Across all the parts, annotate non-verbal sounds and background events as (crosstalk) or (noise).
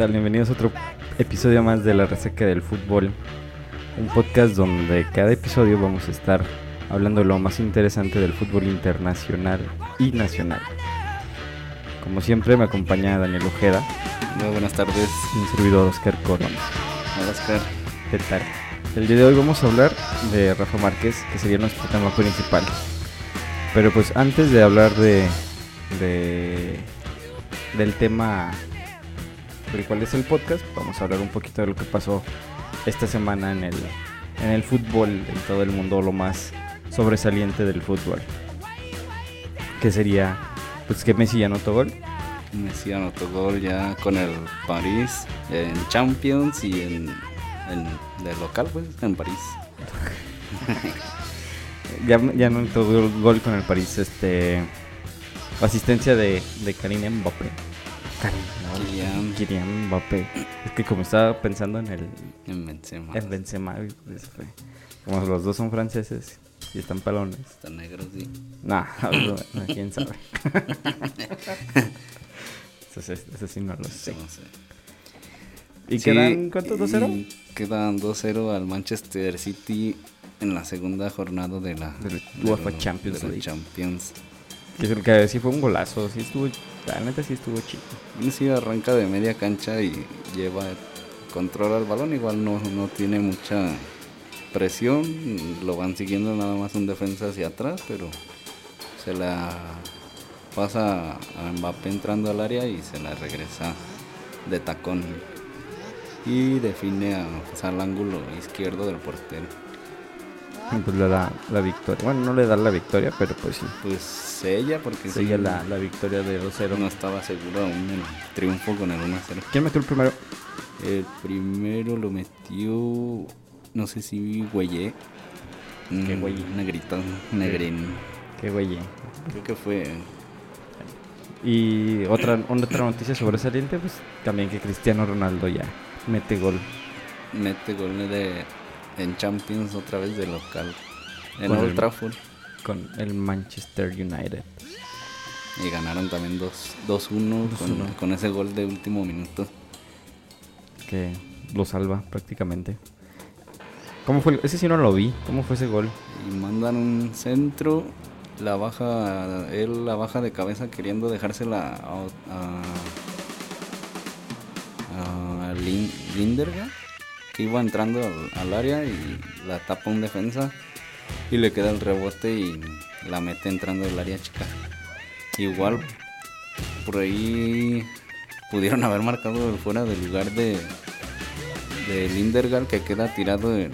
tal? Bienvenidos a otro episodio más de La Reseca del Fútbol. Un podcast donde cada episodio vamos a estar hablando de lo más interesante del fútbol internacional y nacional. Como siempre me acompaña Daniel Ojeda. Muy buenas tardes. Y un servidor Oscar Corona. Hola Oscar. ¿Qué tal? El día de hoy vamos a hablar de Rafa Márquez, que sería nuestro tema principal. Pero pues antes de hablar de, de del tema del cual es el podcast, vamos a hablar un poquito de lo que pasó esta semana en el, en el fútbol, en todo el mundo, lo más sobresaliente del fútbol. Que sería, pues que Messi ya anotó gol. Messi anotó gol ya con el París en Champions y en, en de local, pues, en París. (laughs) ya, ya anotó gol con el París, este asistencia de, de Karine Mbappé. Kylian. Kylian Mbappé. Es que como estaba pensando en el... En Benzema. En Benzema. pues, fue- Como los dos son franceses y están palones. Está negro, sí. Nah, (coughs) no, quién sabe. (laughs) eso, sí- eso sí no lo sé. No sé. ¿Y Sí, quedan cuántos? ¿2-0? y Quedan 2-0 al Manchester City en la segunda jornada de la UEFA Champions League. Champions. Que el que sí fue un golazo. Sí estuvo... La sí estuvo chido. Sí, arranca de media cancha y lleva control al balón. Igual no, no tiene mucha presión. Lo van siguiendo nada más un defensa hacia atrás, pero se la pasa a Mbappé entrando al área y se la regresa de tacón. Y define al ángulo izquierdo del portero. Pues le da la victoria. Bueno, no le da la victoria, pero pues sí. Pues ella, porque sí, la, la victoria de 2-0. no estaba seguro aún el triunfo con el 1-0. ¿Quién metió el primero? El primero lo metió, no sé si Güeye. ¿Qué Mm, Güeye? Negrito, negrín. Qué güey. Creo que fue. Y otra, otra noticia sobresaliente, pues también que Cristiano Ronaldo ya mete gol. Mete gol de, en Champions otra vez de local. En Con Old Trafford. con el Manchester United. Y ganaron también 2 2-1 con, 2-1. con ese gol de último minuto. Que lo salva prácticamente. ¿Cómo fue? el- Ese sí no lo vi. ¿Cómo fue ese gol? Y mandan un centro. La baja, él la baja de cabeza queriendo dejársela a, a, a Lin- Lindergaard, que iba entrando al, área y la tapa un defensa y le queda el rebote y la mete entrando al área chica. Igual por ahí pudieron haber marcado fuera del lugar de, de Lindergaard que queda tirado en,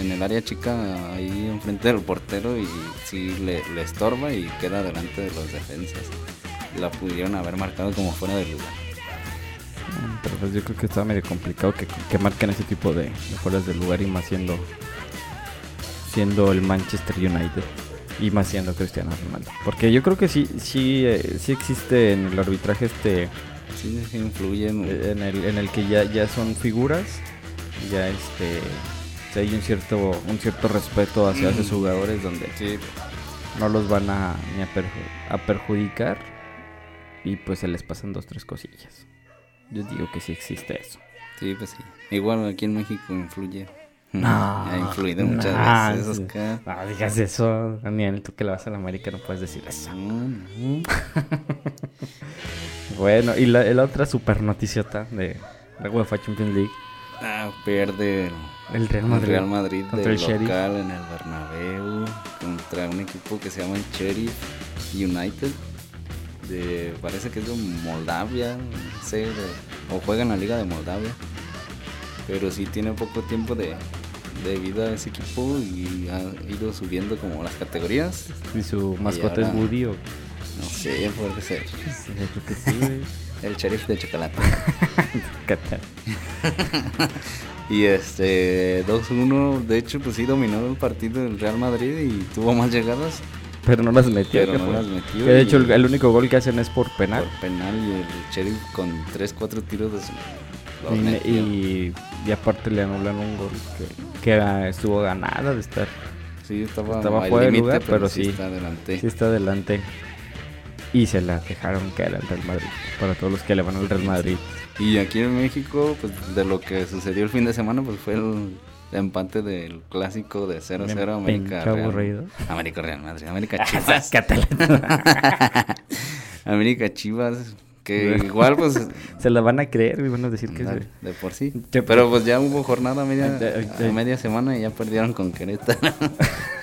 en el área chica ahí enfrente del portero y sí le, le estorba y queda delante de los defensas. La pudieron haber marcado como fuera del lugar. Mm, Pero pues yo creo que estaba medio complicado que, que marquen ese tipo de, de fueras del lugar y más siendo, siendo el Manchester United. Y más siendo Cristiano Ronaldo. Porque yo creo que sí, sí, eh, sí existe en el arbitraje este... Sí, sí influyen. Eh, en el, en el que ya, ya son figuras, ya este si hay un cierto, un cierto respeto hacia esos jugadores donde Sí, no los van a, ni a, perju- a perjudicar y pues se les pasan dos, tres cosillas. Yo digo que sí existe eso. sí, pues sí. Igual aquí en México influye. (laughs) No, ha influido muchas no, veces, sí. Oscar. No digas eso, Daniel, tú que le vas a la América no puedes decir eso. No, no. (laughs) Bueno, y la, la otra super noticiota de la UEFA Champions League, Ah, pierde el, el Real el Madrid. Real Madrid contra el Sheriff. local en el Bernabéu contra un equipo que se llama el Sheriff United. De, parece que es de Moldavia, no sé, de- o juega en la Liga de Moldavia. Pero sí tiene poco tiempo de, de vida ese equipo y ha ido subiendo como las categorías. Y su mascota es ahora- Woody o... No sé, puede ser. (laughs) El Sheriff de chocolate. (laughs) (laughs) Y este 2-1, de hecho, pues sí dominó el partido del Real Madrid y tuvo más llegadas Pero no las metió. Pero no las metió de hecho, el, el único gol que hacen es por penal. por penal y el Sheriff con 3-4 tiros de su. Y, y, y aparte le anulan un gol que, que estuvo ganada de estar. sí, estaba, estaba fuera de lugar, pero sí. está adelante. Sí está adelante. Y se la dejaron caer al Real Madrid. Para todos los que le van al Real Madrid. Y aquí en México, pues de lo que sucedió el fin de semana, pues fue el empate del clásico de 0-0 América Real. aburrido. América Real Madrid, América (laughs) Chivas. Sácatela. (laughs) América Chivas, que igual pues (laughs) Se la van a creer, güey. Van a decir que... de, se- de por sí. Pero pues ya hubo jornada media, a media semana y ya perdieron con Querétaro.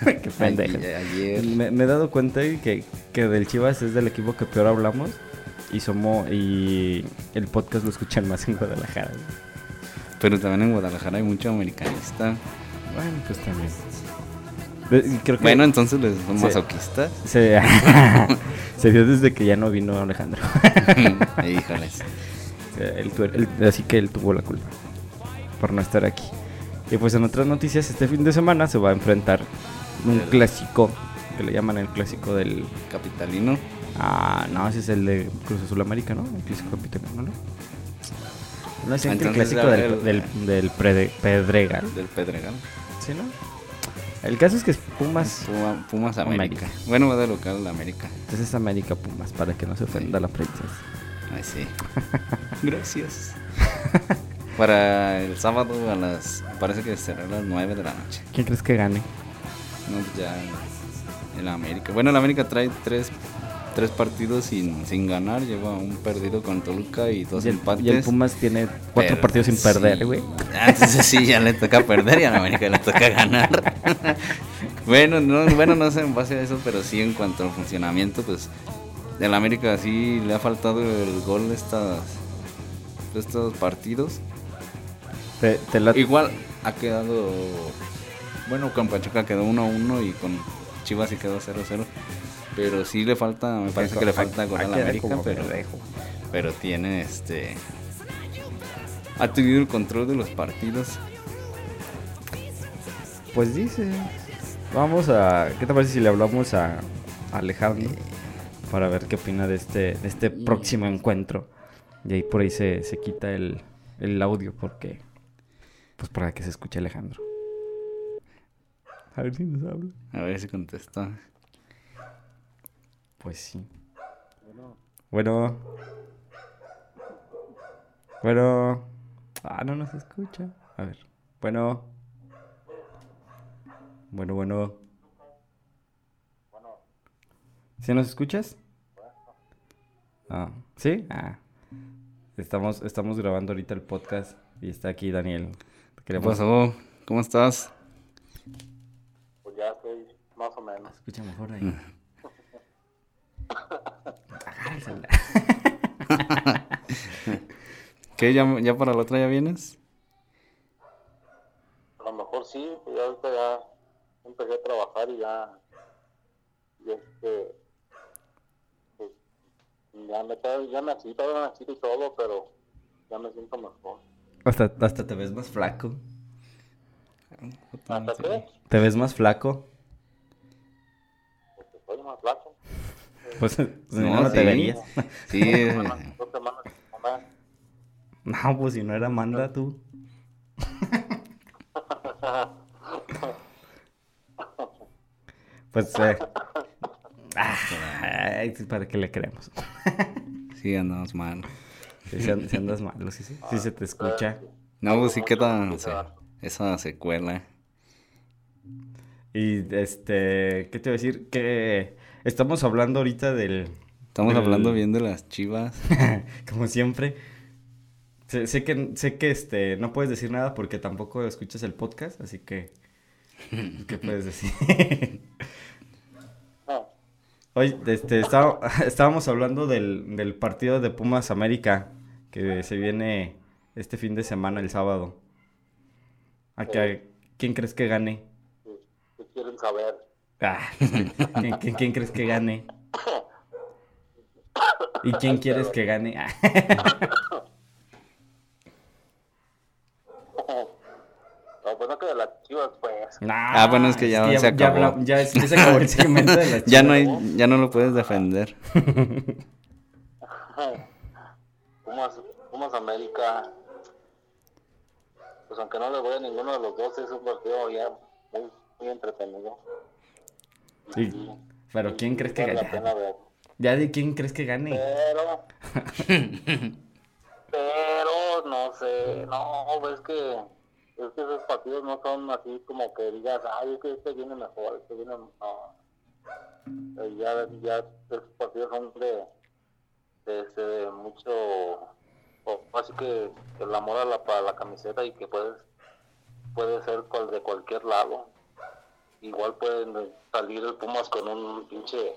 Qué pendejo. Ayer-. Me, me he dado cuenta que, que del Chivas es del equipo que peor hablamos. Y somos... Y el podcast lo escuchan más en Guadalajara. güey. Pero también en Guadalajara hay mucho americanista. Bueno, pues también. Creo que Bueno, entonces les son masoquistas. se, (laughs) (laughs) se dio desde que ya no vino Alejandro. (laughs) Híjoles. Él tu- él- así que él tuvo la culpa por no estar aquí. Y pues en otras noticias, este fin de semana se va a enfrentar un El- clásico, que le llaman el clásico del... Capitalino. Ah, no, ese es el de Cruz Azul América, ¿no? El clásico capitalino, ¿no? No es el clásico a del, del, Pedregal, Del Pedregal. ¿sí, no? El caso es que es Pumas, Puma- Pumas América. América. Bueno, va de local la América. entonces es América Pumas, para que no se ofenda la prensa. Ay, sí. (laughs) Gracias. Para el sábado a las. Parece que será a las 9 de la noche. ¿Quién crees que gane? No, ya en la América. Bueno, la América trae tres, tres partidos sin, sin ganar. Lleva un perdido con Toluca y dos Y el, empates. y el Pumas tiene cuatro Pero partidos sin sí. perder, güey. Ah, entonces sí, ya le toca perder y a la América le toca ganar. (laughs) bueno, no, bueno, no sé en base a eso, pero sí en cuanto al funcionamiento, pues de la América sí le ha faltado el gol de estas de estos partidos. Te, te la- Igual ha quedado bueno, con Pachuca quedó 1-1 y con Chivas sí quedó 0-0. Pero sí le falta, me parece que le falta gol a la América, pero pero tiene este ha tenido el control de los partidos. Pues dice. Vamos a. ¿Qué te parece si le hablamos a Alejandro? Para ver qué opina de este, de este próximo encuentro. Y ahí por ahí se, se quita el, el audio porque. Pues para que se escuche Alejandro. A ver si nos habla. A ver si contestó. Pues sí. Bueno. Bueno. Ah, no nos escucha. A ver. Bueno. Bueno, bueno. ¿Sí nos escuchas? Ah, ¿sí? Ah. Estamos, estamos grabando ahorita el podcast y está aquí Daniel. ¿Qué Queremos- pasó? ¿Cómo estás? Pues ya estoy más o menos. Escucha mejor ahí. (laughs) ¿Qué? ¿Ya, ya para la otra ya vienes? A lo mejor sí, pues ya ahorita ya empecé a trabajar y ya, y este, pues, ya me, ya me así, todavía me así y todo, pero ya me siento mejor. Hasta, hasta te ves más flaco. ¿Hasta qué? ¿Te ves más flaco? Porque soy más flaco. Pues (laughs) si no, te sí. verías. (laughs) Sí. No, pues si no era Amanda tú. (laughs) Pues, eh. Ay, ¿para qué le creemos? sí andamos mal. Si, si and- si andas malo, sí, sí, sí se te escucha. No, pues sí queda sí, esa secuela. Y este, ¿qué te iba a decir? Que estamos hablando ahorita del. Estamos del- hablando bien de las chivas. (laughs) Como siempre. Sé, sé que, sé que este, no puedes decir nada porque tampoco escuchas el podcast, así que. ¿Qué puedes decir? (laughs) Hoy este, estaba- estábamos hablando del, del partido de Pumas América que se viene este fin de semana, el sábado. ¿A qué- ¿Quién crees que gane? ¿qué- ¿Qué quieren saber? Ah, ¿quién, quién- quién crees que gane? ¿Y quién quieres que gane? No, pues no que de las chivas, pues. ah, bueno, es que ya se acabó. ya, es- ya se acabó el (laughs) segmento de las Ya no hay, ya no lo puedes defender. (laughs) Pumas, Pumas América. Pues aunque no le voy a ninguno de los dos, es un partido ya muy, muy entretenido. Sí, Pero ¿quién crees que gane? Ya de quién crees que gane. Pero. (laughs) pero. sé, no, ves que, es que esos partidos no son así como que digas, ay, es que este viene mejor, este viene, no. Eh, Ya, ya esos partidos son de, de, este, de mucho, o así que el amor a la, para la camiseta y que puedes, puede ser cual- de cualquier lado. Igual pueden salir el Pumas con un pinche,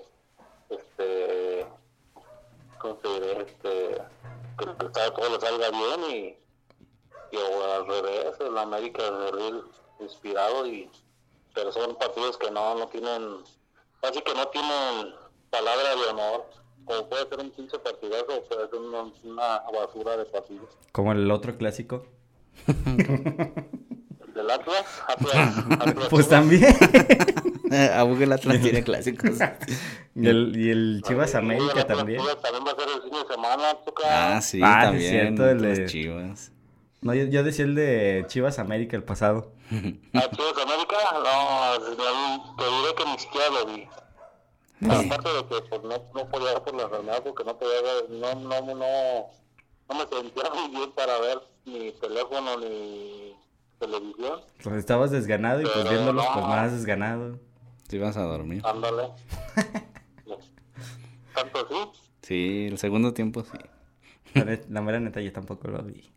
este, ¿cómo te diré? Este, que todo le salga bien y, y o al revés, el América de real inspirado y pero son partidos que no, no tienen, casi que no tienen palabra de honor, como puede ser un pinche partidazo o puede ser una, una basura de partido. Como el otro clásico. (laughs) El del Atlas, Atlas, (laughs) Atlas Pues Chivas. también. (laughs) A Google Atlas tiene clásicos. (laughs) y, el, y el Chivas el América Atlas también. También va a ser el fin de semana, toca. Ah, sí, Ah, también. cierto, el los de- chivas. No, yo, yo decía el de Chivas América el pasado. ¿A Chivas América? No, te diré que ni siquiera lo vi. Aparte de que pues, no, no podía ver por la enfermedad porque no podía ver, no, no, no, no me sentía muy bien para ver ni teléfono ni televisión. Pues estabas desganado y pues viéndolos no. pues más desganado. ¿Te ibas a dormir? Ándale. (laughs) ¿Tanto así? Sí, el segundo tiempo sí. La, mera neta yo tampoco lo vi.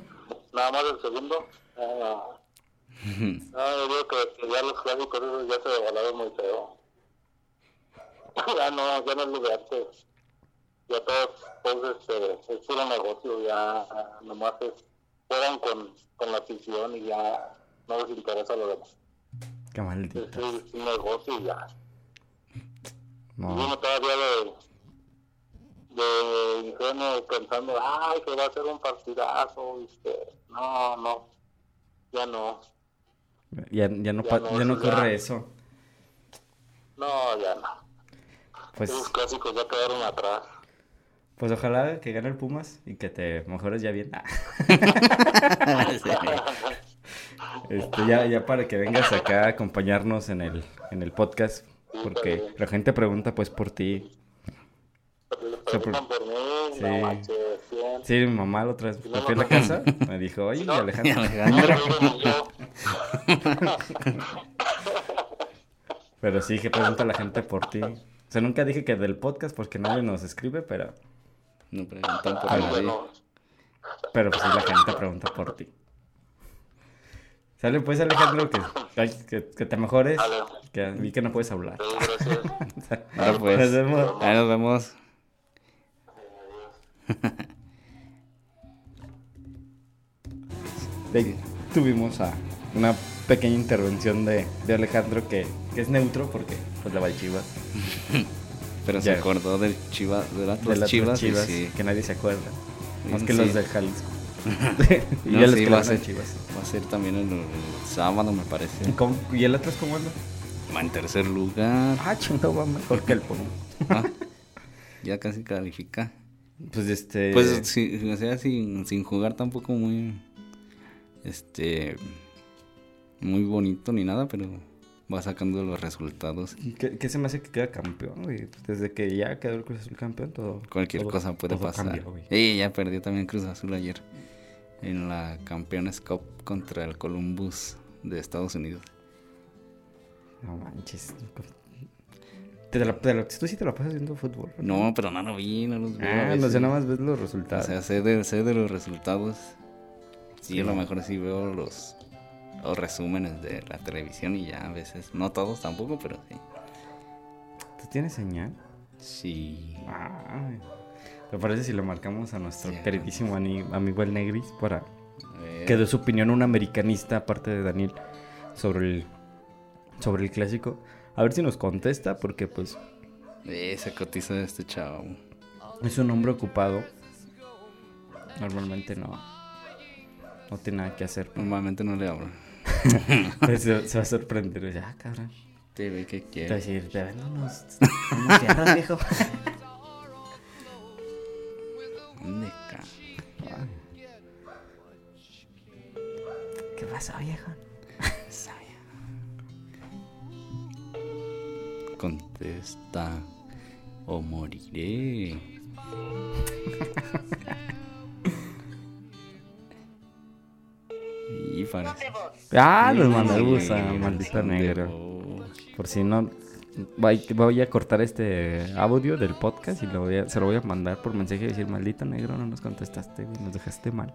(laughs) Nada más el segundo. Ah, no, yo digo que, que ya los clásicos esos ya se devalaron muy feo. (laughs) ya no, ya no es antes. Ya todos, todos este, es puro negocio, ya nomás es, con, con la afición y ya no les interesa lo demás. Qué Es, maldito. es un negocio y ya. Y No. uno todavía de, de ingenuo pensando, ay, que va a ser un partidazo, ¿viste? No, no, ya no, Ya, ya no, Ya no, ya no ya. corre eso. no, ya no. Pues, Esos clásicos ya quedaron atrás. Pues ojalá que gane el Pumas y que te mejores ya bien. Ah. (laughs) Este, ya, ya para que vengas acá a acompañarnos en el, en el podcast. Porque la gente pregunta pues por ti. Por mí, Sí. no manches. Sí, mi mamá la otra vez me fui a la casa, me (laughs) dijo, oye, No. Alejandro. Alejandro. No, no. (laughs) Pero sí, que pregunta la gente por ti. O sea, nunca dije que del podcast porque nadie nos escribe, pero, No preguntan por Ay, nadie. bueno, pero pues la gente pregunta por ti. Sale pues, Alejandro, que, que, que te mejores. Que vi que no puedes hablar. gracias. (laughs) Ahora pues. Nos vemos. Ahí nos vemos. De ahí tuvimos a una pequeña intervención de, de Alejandro que, que es neutro porque pues le va al Chivas. (laughs) Pero Ya. se acordó del Chivas, de las de las Chivas. Chivas, sí. que nadie se acuerda. Más Sí, que los de Jalisco. (laughs) (laughs) y No, ya sí, va a ser. Chivas. Va a ser también el, el sábado, me parece. ¿Y, cómo- y el Atlas cómo anda? Va en tercer lugar. Ah, chingado, va mejor que el Pumas. Ah, (laughs) ya casi califica. Pues este. Pues sí, o sea, sin, sin jugar tampoco muy. Este. Muy bonito ni nada, pero va sacando los resultados. ¿Qué, qué se me hace que queda campeón, güey? Desde que ya quedó el Cruz Azul campeón, todo. Cualquier todo- cosa puede pasar. y ya perdió también Cruz Azul ayer. En la Campeones Cup contra el Columbus de Estados Unidos. No manches. Te la, te tú sí te la pasas viendo fútbol. No, pero no lo vi, no los vi. Ah, no sé, nada más ves los O resultados. sea, sé de, sé de los resultados. Sí, Sí. a lo mejor sí veo los, los resúmenes de la televisión y ya a veces, no todos tampoco, pero sí. ¿Tú tienes señal? Sí. Ah, ¿te parece si lo marcamos a nuestro Sí. queridísimo ani- amigo el Negris para que dé su opinión un americanista aparte de Daniel sobre el sobre el clásico? A ver si nos contesta porque pues Eh, se cotiza este chavo. es un hombre ocupado. Normalmente no no tiene nada que hacer. Normalmente no le hablo. (laughs) Se, se va a sorprender. Ya, cabrón. Te ve que Te va a decir, te vendo unos, unos fierros, viejo. (laughs) ¿Dónde está? ¿Qué pasa, viejo? Contesta o moriré. (laughs) Ah, los mandé Sí, a maldito negro. Por si no, voy, a cortar este audio del podcast y lo voy a- se lo voy a mandar por mensaje y decir, maldito negro, no nos contestaste, güey, nos dejaste mal.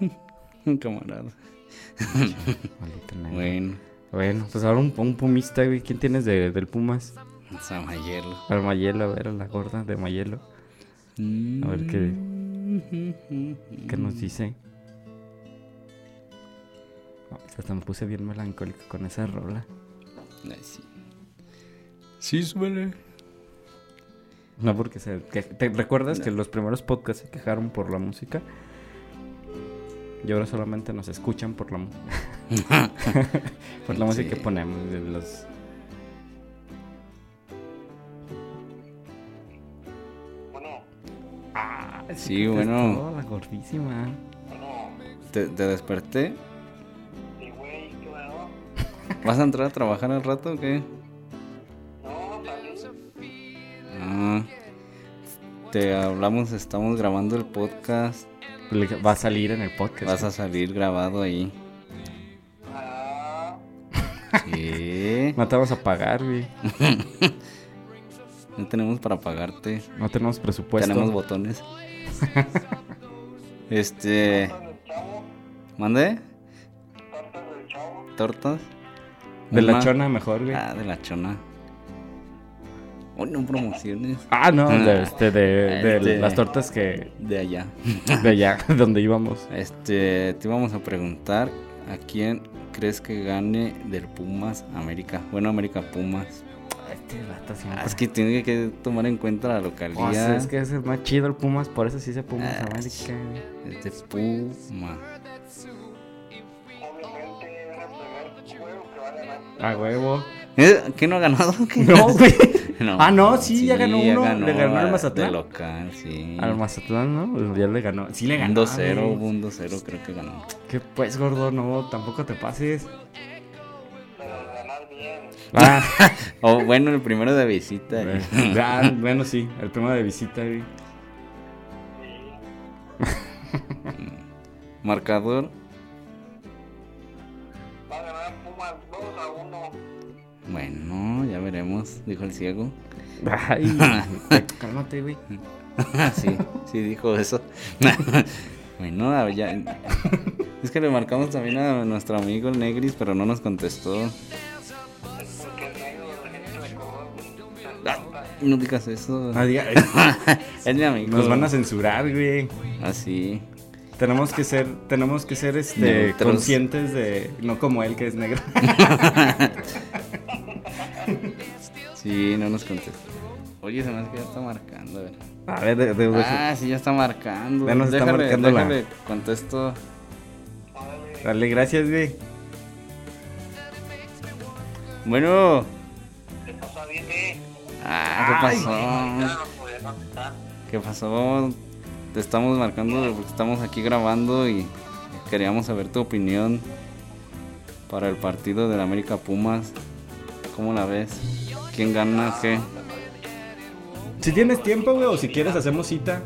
(laughs) Camarada. Maldito negro. Bueno, Bueno, pues ahora un, un pumista, güey. ¿Quién tienes de- del Pumas? Samayelo. Al Mayelo, a ver, a la gorda de Mayelo. A ver qué, qué nos dice. Hasta me puse bien melancólico con esa rola. Ay, sí. Sí, suele. No, porque se... que- ¿Te recuerdas que los primeros podcasts se quejaron por la música? Y ahora solamente nos escuchan por la música. (laughs) por la música Sí. que ponemos. de los... Bueno, Ah, Sí, bueno. La gordísima. bueno, ¿Te, te desperté? ¿Vas a entrar a trabajar al rato o qué? No. Ah, te hablamos, estamos grabando el podcast. Va a salir en el podcast. Vas a salir grabado ahí. Ah, Sí. (laughs) No te vamos a pagar, güey. (laughs) No tenemos para pagarte. No tenemos presupuesto. Tenemos botones. este. tortas del chavo, ¿Mandé? tortas De la chona mejor, güey. Ah, de la chona. Oh, no promociones. Ah, no, de, este, de, de Este. las tortas que... De allá. (laughs) De allá, (laughs) donde íbamos. Este, te íbamos a preguntar a quién crees que gane del Pumas América. Bueno, América Pumas. Este vato siempre- Ah, es que tiene que tomar en cuenta la O localidad. sea, es que es más chido el Pumas, por eso sí se Pumas Ah, América. Es de Puma. A huevo. ¿Eh? ¿Qué no ha ganado? (laughs) ¿Qué? No, güey. (laughs) No. Ah, no, sí, ya ganó uno. Le ganó al Mazatlán. Local, sí. Al Mazatlán, ¿no? Pues ya le ganó. Sí le ganó. 2-0, güey. hubo un 2-0 creo que ganó. ¿Qué pues, gordo? No, tampoco te pases. Pero ganar bien. Ah, (laughs) Oh, bueno, el primero de visita. güey. Ah, bueno, sí. El primero de visita, güey. Sí. Marcador. Bueno, ya veremos, dijo el ciego. Ay, (laughs) cálmate, güey. (laughs) sí, sí dijo eso. (laughs) bueno, ya. Es que le marcamos también a nuestro amigo el Negris, pero no nos contestó. Ah, no digas eso. Ah, diga- es mi amigo. Nos van a censurar, güey. Así. Tenemos que ser, tenemos que ser este Neutros. conscientes de, no como él que es negro. Sí, no nos contestó. Oye, se me hace que ya está marcando. A ver. A ver, de, de- de- Ah, sí, ya está marcando. Ya nos está déjale, marcando la- contesto. dale gracias, güey. Bueno. ¿Qué viene? Ah, ¿qué pasó? No. ¿Qué pasó? Te estamos marcando porque estamos aquí grabando y queríamos saber tu opinión para el partido del América Pumas. ¿Cómo la ves? ¿Quién gana? ¿Qué? Si tienes tiempo, güey, o si quieres hacemos cita.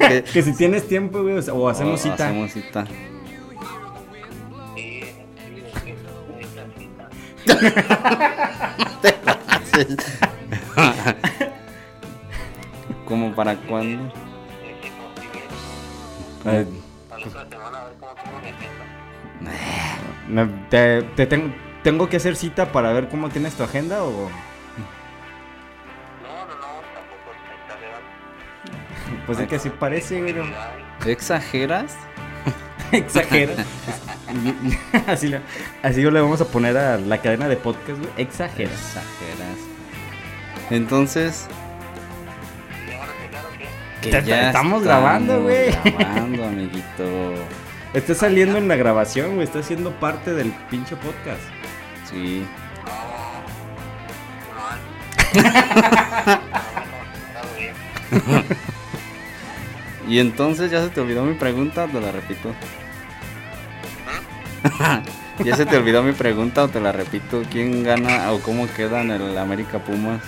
¿Qué? (laughs) Que si tienes tiempo, güey, o hacemos O cita. Hacemos cita. (laughs) ¿Cómo para cuándo? Eh, me- te, te tengo, tengo que hacer cita para ver cómo tienes tu agenda o No, no, no, tampoco es exagerado. (laughs) pues es que así parece, güey. no. ¿Exageras? (laughs) Exagera. (laughs) así, le- así le vamos a poner a la cadena de podcast, güey. Exagera. Exageras. Entonces, ¿Y ahora qué claro que? te- estamos grabando, güey. Grabando, amiguito. Está saliendo en la grabación, güey. Está siendo parte del pinche podcast. Sí. (laughs) Y entonces ya se te olvidó mi pregunta, o te la repito. (laughs) ya se te olvidó mi pregunta o te la repito. ¿Quién gana o cómo queda en el América Pumas?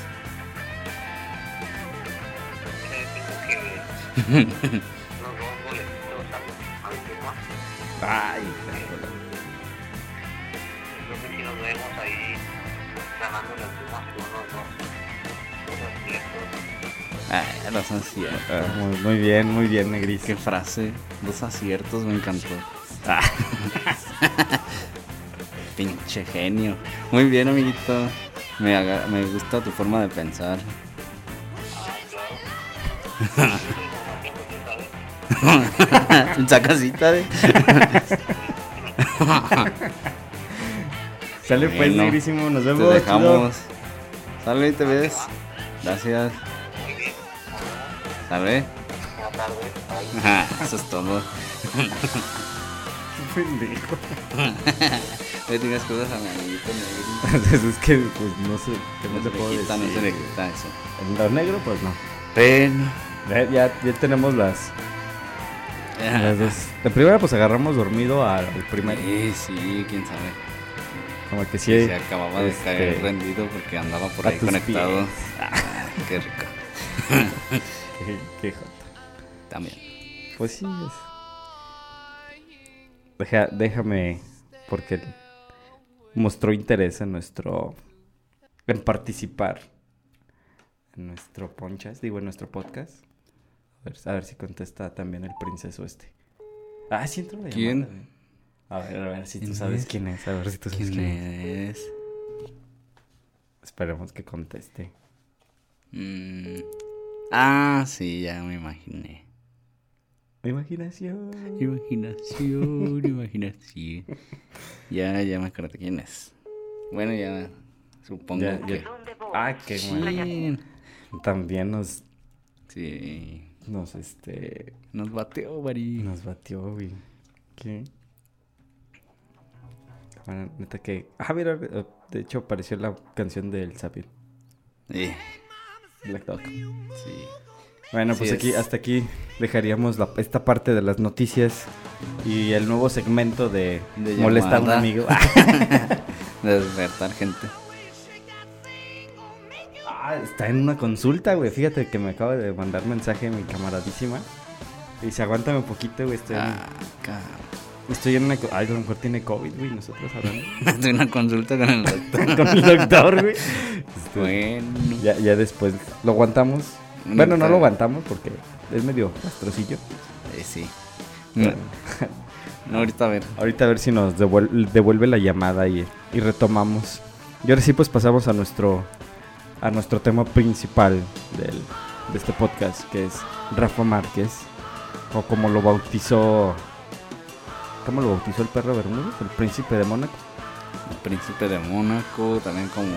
(laughs) Ay, que si nos vemos ahí ganando las con unos dos. Ah, los aciertos. Ah, muy, muy bien, muy bien, Qué Negris. frase. Dos aciertos, me encantó. Ah. (laughs) Pinche genio. Muy bien, amiguito. Me, me gusta tu forma de pensar. (laughs) (laughs) Esa casita de. (laughs) Sale pues, Bueno, Negrísimo, nos Te vemos. dejamos. Sale y te ves. Gracias. Sale. (laughs) Eso es todo. chido. Pendejo. Le tienes cosas a mi amiguito negro. Pues es que, pues no sé, que no No te se puedo quita, no decir. se le quita eso. En lo negro, pues no. Bueno. Ya, ya tenemos las, las dos. De primera, pues agarramos dormido al al primero. Sí, sí, quién sabe. Como que sí. Se acababa de este, caer rendido porque andaba por ahí conectado. Ah, qué rico. (laughs) Qué, qué joto. También. Pues sí, es. Deja, déjame, porque mostró interés en nuestro. en participar en nuestro ponchas, digo, en nuestro podcast. A ver, a ver si contesta también el princeso este. Ah, sí entró la ¿Quién? llamada. A ver, a ver si tú ¿Quién sabes es? quién es, a ver si tú sabes ¿Quién quién es. es? Esperemos que conteste. Mm, Ah, sí, ya me imaginé. Imaginación. Imaginación, (laughs) imaginación. Ya, ya me acordé quién es. Bueno, ya supongo Ya, que. ya. Ah, qué bueno. También nos, sí. Nos, este, Nos bateó, Bari. nos batió, güey. ¿Qué? Bueno, neta que... Ah, mira, eh, de hecho apareció la canción del Sapir. Eh, Black Dog. sí. Bueno, Sí pues aquí, es. hasta aquí dejaríamos la- esta parte de las noticias y el nuevo segmento de, De Molesta a un amigo. (laughs) (laughs) De despertar gente. Ah, está en una consulta, güey. Fíjate que me acaba de mandar mensaje mi camaradísima. Y dice, aguántame un poquito, güey. Estoy, en- Ah, cabrón. estoy en una... Ay, a lo mejor tiene COVID, güey. Nosotros hablando (laughs) Tuve una consulta con el (laughs) doctor. con el doctor, güey. Este, Bueno. ya, ya después lo aguantamos. Bueno, no lo aguantamos porque es medio rastrocillo. Eh, sí. No, (laughs) no, ahorita a ver. Ahorita a ver si nos devuel- devuelve la llamada y, y retomamos. Y ahora sí, pues pasamos a nuestro, a nuestro tema principal del, de este podcast, que es Rafa Márquez, o como lo bautizó, ¿cómo lo bautizó el perro Bermúdez? El príncipe de Mónaco. El príncipe de Mónaco, también como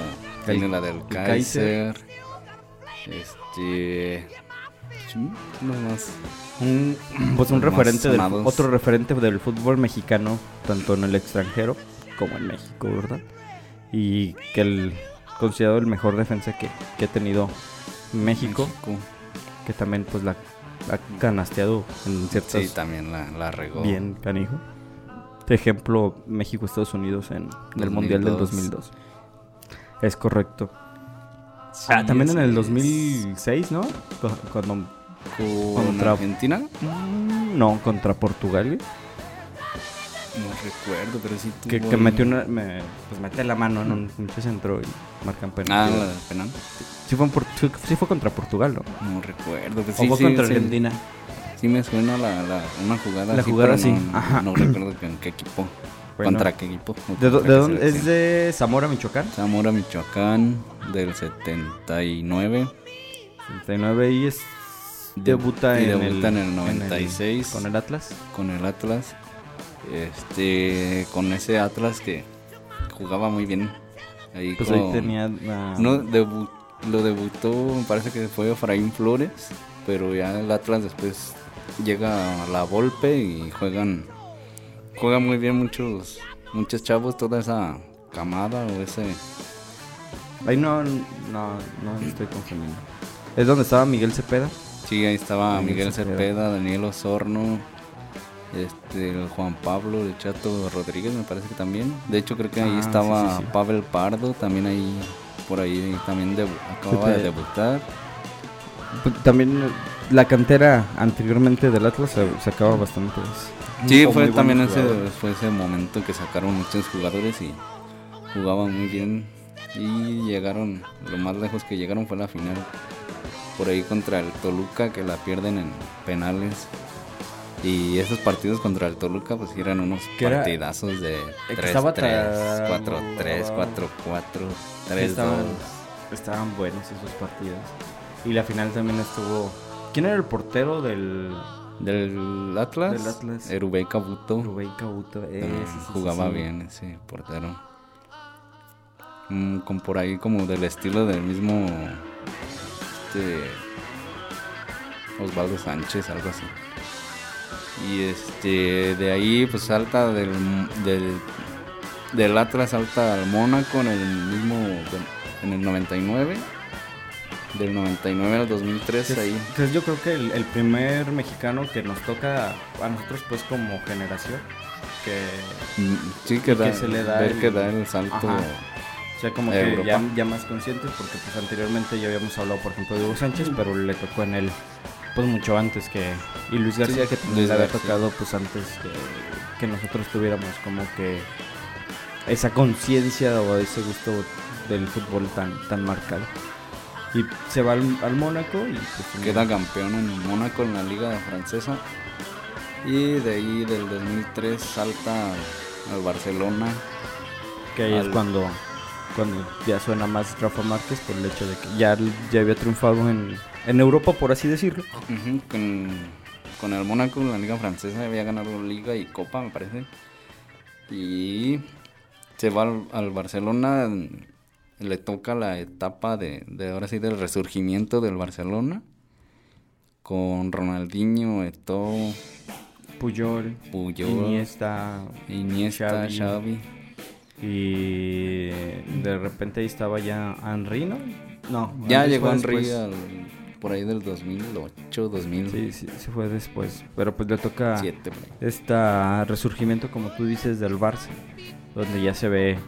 El- tiene la del el Kaiser. Kaiser. Este. No más. Un, (clears throat) pues un referente, del, otro referente del fútbol mexicano, tanto en el extranjero como en México, ¿verdad? Y que el considerado el mejor defensa que, que ha tenido México. que también pues la ha canasteado en ciertas Sí, también la, la regó. bien canijo. De ejemplo, México Estados Unidos en el Mundial del 2002. 2002. Es correcto. Sí, ah, también en el es. 2006, ¿no? Cu- Cuando ¿Con contra- Argentina? Mm, no, contra Portugal, No recuerdo, pero sí tuvo que, que metió una, me- pues mete la mano en un pinche centro y marcan Ah, penal. la del penal. sí, fue en Por- sí- sí fue contra Portugal, ¿no? No recuerdo. Pues o sí, fue sí, contra sí, Argentina. Sí me suena la, la, una jugada La así, jugada así, No, ajá. no recuerdo que en qué equipo. Bueno. ¿Contra qué equipo? ¿De, dónde? ¿Es de Zamora, Michoacán? Zamora, Michoacán, del 79. 39 y es debuta, y en, debuta el, en el 96 con el Atlas. con el Atlas. Este, con ese Atlas que jugaba muy bien. Ahí Pues con- ahí tenía la- No, debu- lo debutó, me parece que fue Efraín Flores, pero ya el Atlas después llega a la Volpe y juegan juegan muy bien muchos muchos chavos, toda esa camada o ese Ahí no, no, no estoy confundiendo. Es donde estaba Miguel Cepeda. Sí, ahí estaba Miguel Miguel Cepeda. Cepeda, Daniel Osorno, este el Juan Pablo, el Chato Rodríguez, me parece que también. De hecho, creo que ahí Ah, estaba sí, sí, sí. Pavel Pardo, también ahí por ahí también debu- acababa de debutar. Pues, También la cantera anteriormente del Atlas se sacaba bastantes Sí, fue también ese, fue ese momento que sacaron muchos jugadores y jugaban muy bien. Y llegaron, lo más lejos que llegaron fue la final. Por ahí contra el Toluca, que la pierden en penales. Y esos partidos contra el Toluca, pues eran unos partidazos de que 3-3, estaba tan- 4-3, 4-4, 3-2. Estaban, buenos esos partidos. Y la final también estuvo. ¿Quién era el portero del Del Atlas, Del Atlas. Erubey Kabuto. Rubén Cabuto? Eh, Ah, sí, sí, sí, jugaba sí. bien ese portero. Mm, con por ahí como del estilo del mismo este Osvaldo Sánchez, algo así. Y este de ahí pues salta del del, del Atlas salta al Mónaco en el mismo en el 99. Del 99 al 2003 Que es- ahí. que es yo creo que el, el primer mexicano que nos toca a nosotros pues como generación que Mm, Sí que, Y da, que se le da ver el- que da el salto. Ajá. O sea, como que ya, ya más conscientes, porque pues anteriormente ya habíamos hablado, por ejemplo, de Hugo Sánchez, pero le tocó en él pues mucho antes que... Y Luis García, Sí, que también Luis le había tocado pues antes que, que nosotros tuviéramos como que esa conciencia o ese gusto del fútbol tan, tan marcado. Y se va al, al Mónaco y pues... Queda campeón en Mónaco en la liga francesa. Y de ahí del 2003 salta al Barcelona. Que ahí es cuando, cuando ya suena más Rafa Márquez por el hecho de que ya, ya había triunfado en, en Europa, por así decirlo. Con, con el Mónaco la liga francesa había ganado liga y copa, me parece. Y se va al, al Barcelona. Le toca la etapa de, de ahora sí del resurgimiento del Barcelona. Con Ronaldinho, Eto'o, Puyol, Puyol, Iniesta, Iniesta, Xavi. Xavi. y de repente ahí estaba ya Henry, ¿no? No, Ya llegó Henry después. al- por ahí del 2008, 2007. Sí, sí, sí fue después, pero pues le toca este resurgimiento, como tú dices, del Barça, donde ya se ve...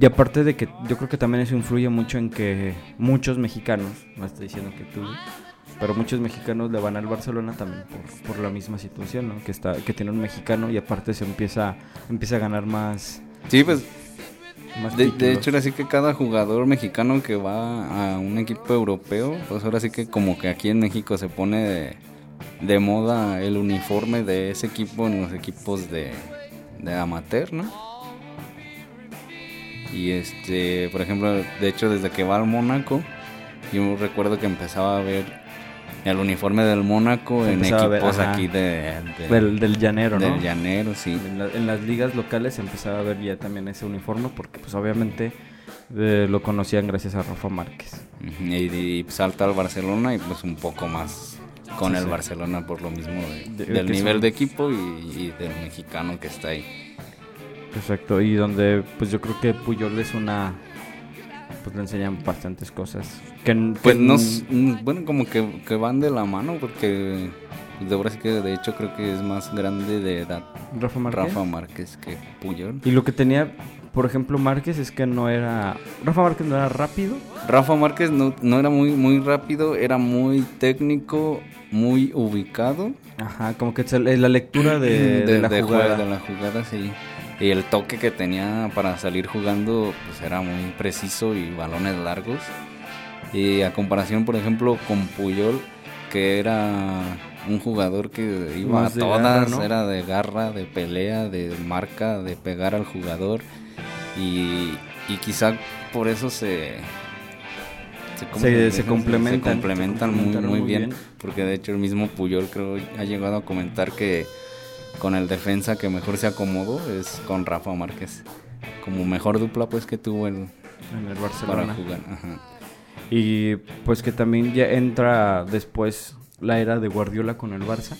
Y aparte de que yo creo que también eso influye mucho en que muchos mexicanos, no estoy diciendo que tú, pero muchos mexicanos le van al Barcelona también por, por la misma situación, ¿no? Que está que tiene un mexicano y aparte se empieza empieza a ganar más, Sí, pues más de, hecho ahora sí que cada jugador mexicano que va a un equipo europeo, pues ahora sí que como que aquí en México se pone de, de moda el uniforme de ese equipo en los equipos de, de amateur, ¿no? Y este, por ejemplo, de hecho desde que va al Mónaco, yo recuerdo que empezaba a ver el uniforme del Mónaco en ver, equipos aquí de, de- del, del llanero, ¿no? del llanero, sí. En, la- en las ligas locales empezaba a ver ya también ese uniforme porque pues obviamente eh, lo conocían gracias a Rafa Márquez. Y, y salta al Barcelona y pues un poco más con Sí, el sí. Barcelona por lo mismo de- De- del nivel son- de equipo y, y del mexicano que está ahí. Exacto, y donde pues yo creo que Puyol es una pues le enseñan bastantes cosas. Que, Pues no, bueno, como que, que van de la mano porque pues, de ahora sí que de hecho creo que es más grande de edad Rafa Márquez. Rafa Márquez que Puyol. Y lo que tenía, por ejemplo, Márquez es que no era Rafa Márquez no era rápido, Rafa Márquez no, no era muy, muy rápido, era muy técnico, muy ubicado. ajá, como que la lectura (clears throat) de, de la de jugada. juego, de la jugada, sí. Y el toque que tenía para salir jugando pues era muy preciso y balones largos. Y a comparación, por ejemplo, con Puyol, que era un jugador que iba Más a todas, garra, ¿no? era de garra, de pelea, de marca, de pegar al jugador. Y, y quizá por eso se... ¿cómo Se- complementan, se complementan muy muy bien, bien. porque de hecho el mismo Puyol creo ha llegado a comentar que con el defensa que mejor se acomodó es con Rafa Márquez. Como mejor dupla pues que tuvo el, en el para Barcelona. jugar. Ajá. Y pues que también ya entra después la era de Guardiola con el Barça.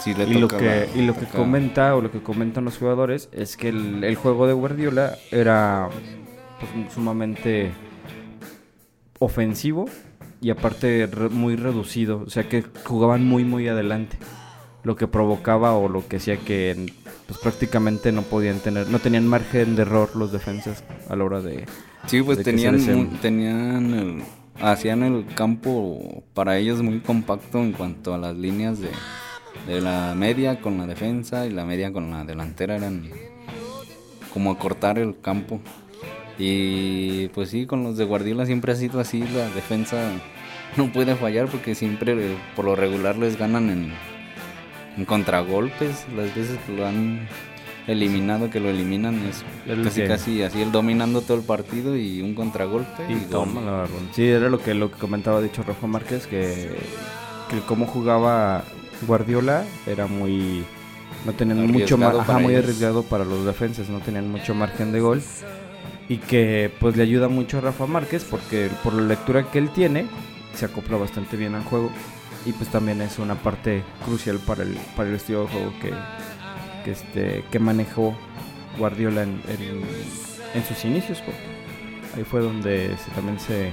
Sí, le Y lo, que, la- y lo que comenta o lo que comentan los jugadores es que el, el juego de Guardiola era pues, sumamente ofensivo y aparte re- muy reducido, o sea que jugaban muy muy adelante, lo que provocaba o lo que hacía que pues prácticamente no podían tener, no tenían margen de error los defensas a la hora de Sí, pues de tenían, tenían el, hacían el campo para ellos muy compacto en cuanto a las líneas de, de la media con la defensa y la media con la delantera eran como cortar el campo. Y pues sí, con los de Guardiola siempre ha sido así, la defensa no puede fallar porque siempre por lo regular les ganan en, en contragolpes, las veces que lo han eliminado, que lo eliminan es Es casi que- casi así, él dominando todo el partido y un contragolpe. Y toma la. Sí, era lo que, lo que comentaba, de hecho, Rafa Márquez, que, que cómo jugaba Guardiola era muy... No tenían mucho para muy ellos. arriesgado para los defensas, no tenían mucho margen de gol. Y que pues le ayuda mucho a Rafa Márquez porque por la lectura que él tiene, se acopla bastante bien al juego. Y pues también es una parte crucial para el, para el estilo de juego que, este, que manejó Guardiola en, en- sus inicios. Ahí fue donde se- también se,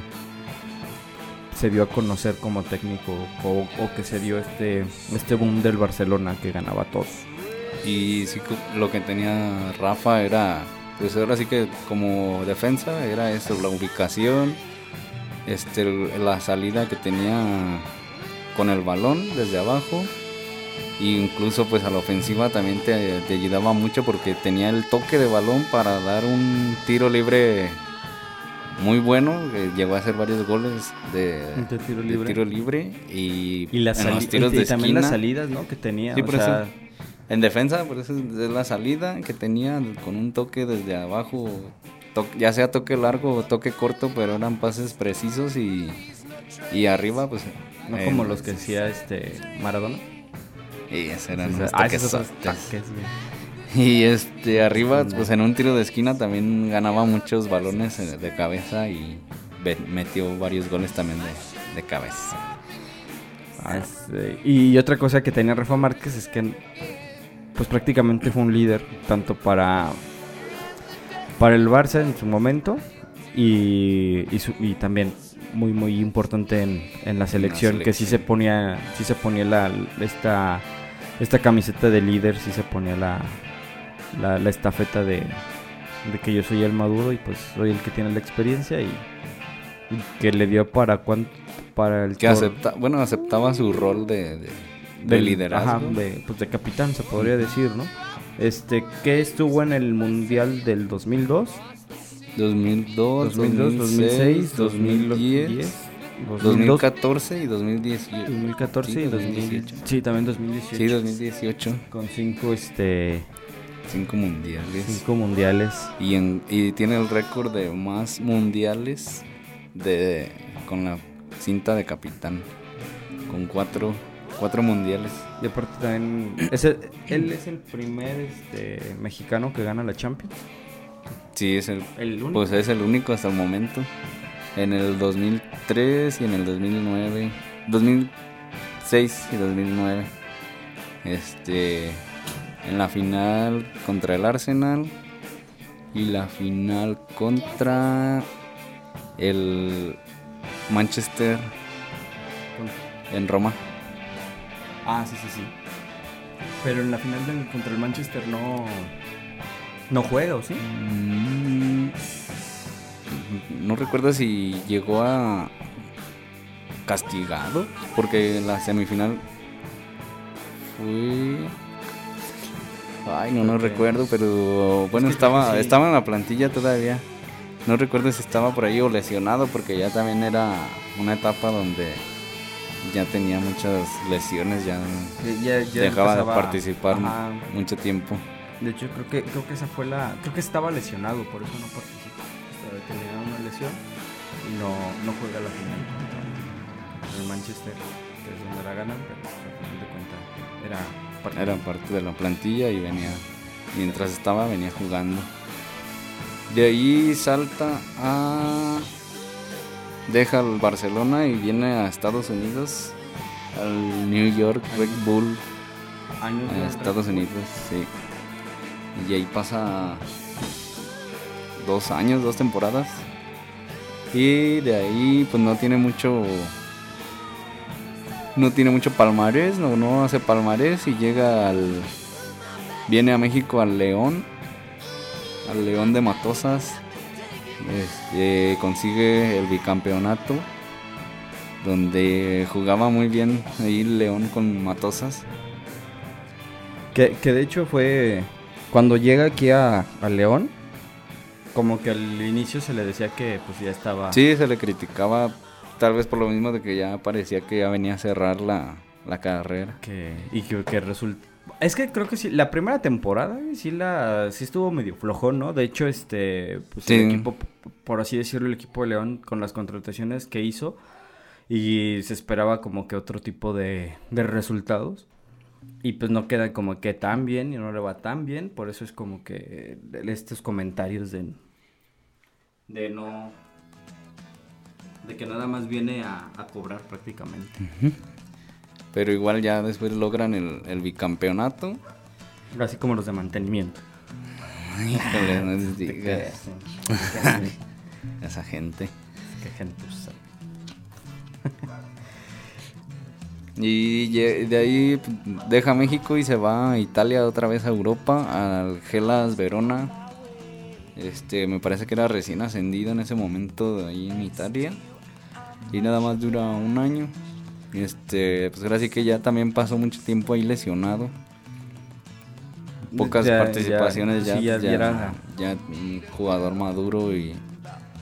se dio a conocer como técnico o, que se dio este, este boom del Barcelona que ganaba todo. Y sí, lo que tenía Rafa era, pues ahora sí que como defensa era eso, la ubicación, este, la salida que tenía con el balón desde abajo. E incluso pues a la ofensiva también te, te ayudaba mucho porque tenía el toque de balón para dar un tiro libre muy bueno. llegó a hacer varios goles de, De tiro de libre. tiro libre y, Y, la en sali- los tiros y de también las salidas ¿no? que tenía. Sí, o por eso. En defensa, por eso es la salida que tenía con un toque desde abajo, ya sea toque largo o toque corto, pero eran pases precisos y, y arriba, pues. No eh, como los que hacía este Maradona. Y esos eran unos ah, esos taques. Y este, arriba, pues en un tiro de esquina también ganaba muchos balones eh, de cabeza y metió varios goles también de, de cabeza. Ah, este, y otra cosa que tenía Rafa Márquez es que pues prácticamente fue un líder tanto para para el Barça en su momento y, y, su- y también muy muy importante en, en la selección que sí se ponía sí se ponía la esta esta camiseta de líder sí se ponía la la, la estafeta de, de que yo soy el maduro y pues soy el que tiene la experiencia y, y que le dio para cuánto para el Que acepta, bueno, aceptaba su rol de, de, liderazgo. ajá, de, pues de capitán se podría decir, ¿no? Este, que estuvo en el Mundial del 2002, 2002, 2002, 2006, 2010, 2002, 2014 y 2018. 2014 Sí, y 2018. Sí, también 2018. Sí, 2018. Con cinco, este, Cinco mundiales. cinco mundiales. Y, en, y tiene el récord de más mundiales de con la cinta de capitán. Con cuatro, cuatro mundiales. Y aparte también, es el- él es el primer este, mexicano que gana la Champions. Sí, es el, El único. pues es el único hasta el momento. En el 2003 y en el 2009. 2006 y 2009. Este. En la final contra el Arsenal. Y la final contra el Manchester en Roma. Ah, sí, sí, sí. Pero en la final del- contra el Manchester no, no juega, ¿o sí? Mm, No recuerdo si llegó a castigado, porque en la semifinal fue... Ay, no, no recuerdo, pero bueno, que estaba, sí. estaba en la plantilla todavía. No recuerdo si estaba por ahí o lesionado, porque ya también era una etapa donde ya tenía muchas lesiones, ya Ya, ya dejaba de participar mucho tiempo. De hecho, creo que creo que esa fue la. Creo que estaba lesionado, por eso no participó. Tenía una lesión y no, no juega la final contra el Manchester, que es donde la ganan, pero pues, al final de cuentas era parte Era parte de la plantilla y venía, mientras estaba, venía jugando. De ahí salta a. Deja el Barcelona y viene a Estados Unidos, al New York Red Bull, años de- Estados Unidos, sí. Y ahí pasa dos años, dos temporadas. Y de ahí, pues no tiene mucho. No tiene mucho palmarés, no, no hace palmarés y llega al. Viene a México al León, al León de Matosas. Este, consigue el bicampeonato, donde jugaba muy bien ahí León con Matosas. Que, que de hecho fue cuando llega aquí a, a León, como que al inicio se le decía que pues ya estaba... Sí, se le criticaba tal vez por lo mismo de que ya parecía que ya venía a cerrar la, la carrera. Que, y que, que resulta... Es que creo que sí, la primera temporada sí la sí estuvo medio flojón, ¿no? De hecho, este pues Sí. el equipo, por así decirlo, el equipo de León con las contrataciones que hizo y se esperaba como que otro tipo de, de resultados. Y pues no queda como que tan bien y no le va tan bien, por eso es como que estos comentarios de de no de que nada más viene a, a cobrar prácticamente. Pero igual ya después logran el, el bicampeonato. Así como los de mantenimiento. Híjole, no (laughs) digas. ¿eh? (laughs) Esa gente. Qué gente usa. Y de ahí deja México y se va a Italia otra vez a Europa, al Gelas Verona. Este, me parece que era recién ascendido en ese momento de ahí en Italia. Y nada más dura un año. Este, pues ahora sí que ya también pasó mucho tiempo ahí lesionado. Pocas Ya- participaciones ya, ya ya, era- ya un jugador maduro y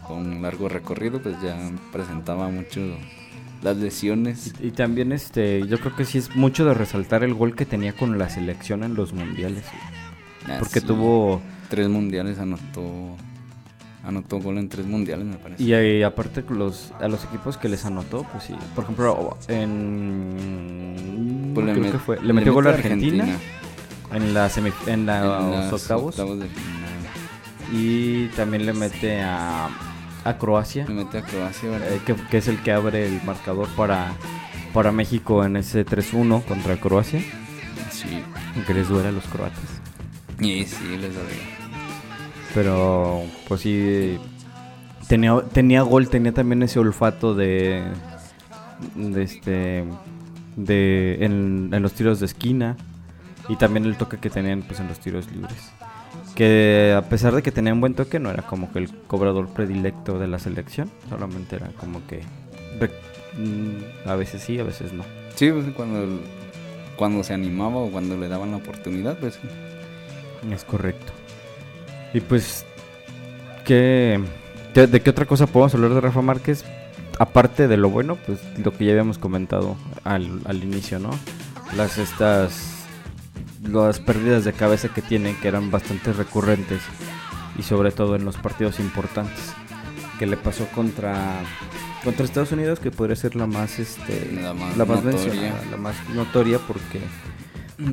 con un largo recorrido, pues ya presentaba mucho las lesiones. Y, y también este, yo creo que sí es mucho de resaltar el gol que tenía con la selección en los mundiales. Ah, Porque sí. tuvo Tres mundiales anotó. Anotó gol en tres mundiales, me parece. y, eh, aparte los a los equipos que les anotó, pues sí. Por ejemplo, en Pues creo met- que fue, le metió gol a Argentina, en la semi, en, la- en los las octavos, de final. y también le mete a a Croacia. Le mete a Croacia, ¿verdad? eh, que, que es el que abre el marcador para, para México en ese 3-1 contra Croacia. Sí. Aunque les duele a los croatas. Y sí, les doy. Pero, pues sí, tenía, tenía gol, tenía también ese olfato de, de este, de, en, en los tiros de esquina y también el toque que tenían pues en los tiros libres. Que a pesar de que tenían buen toque, no era como que el cobrador predilecto de la selección, solamente era como que mm, a veces sí, a veces no. Sí, pues cuando, cuando se animaba o cuando le daban la oportunidad, pues sí. Es correcto. Y pues, ¿qué, qué- de qué otra cosa podemos hablar de Rafa Márquez? Aparte de lo bueno, pues lo que ya habíamos comentado al, al inicio, ¿no? Las estas las pérdidas de cabeza que tiene, que eran bastante recurrentes y sobre todo en los partidos importantes. Que le pasó contra contra Estados Unidos, que podría ser la más este La más la más notoria. mencionada, la más notoria porque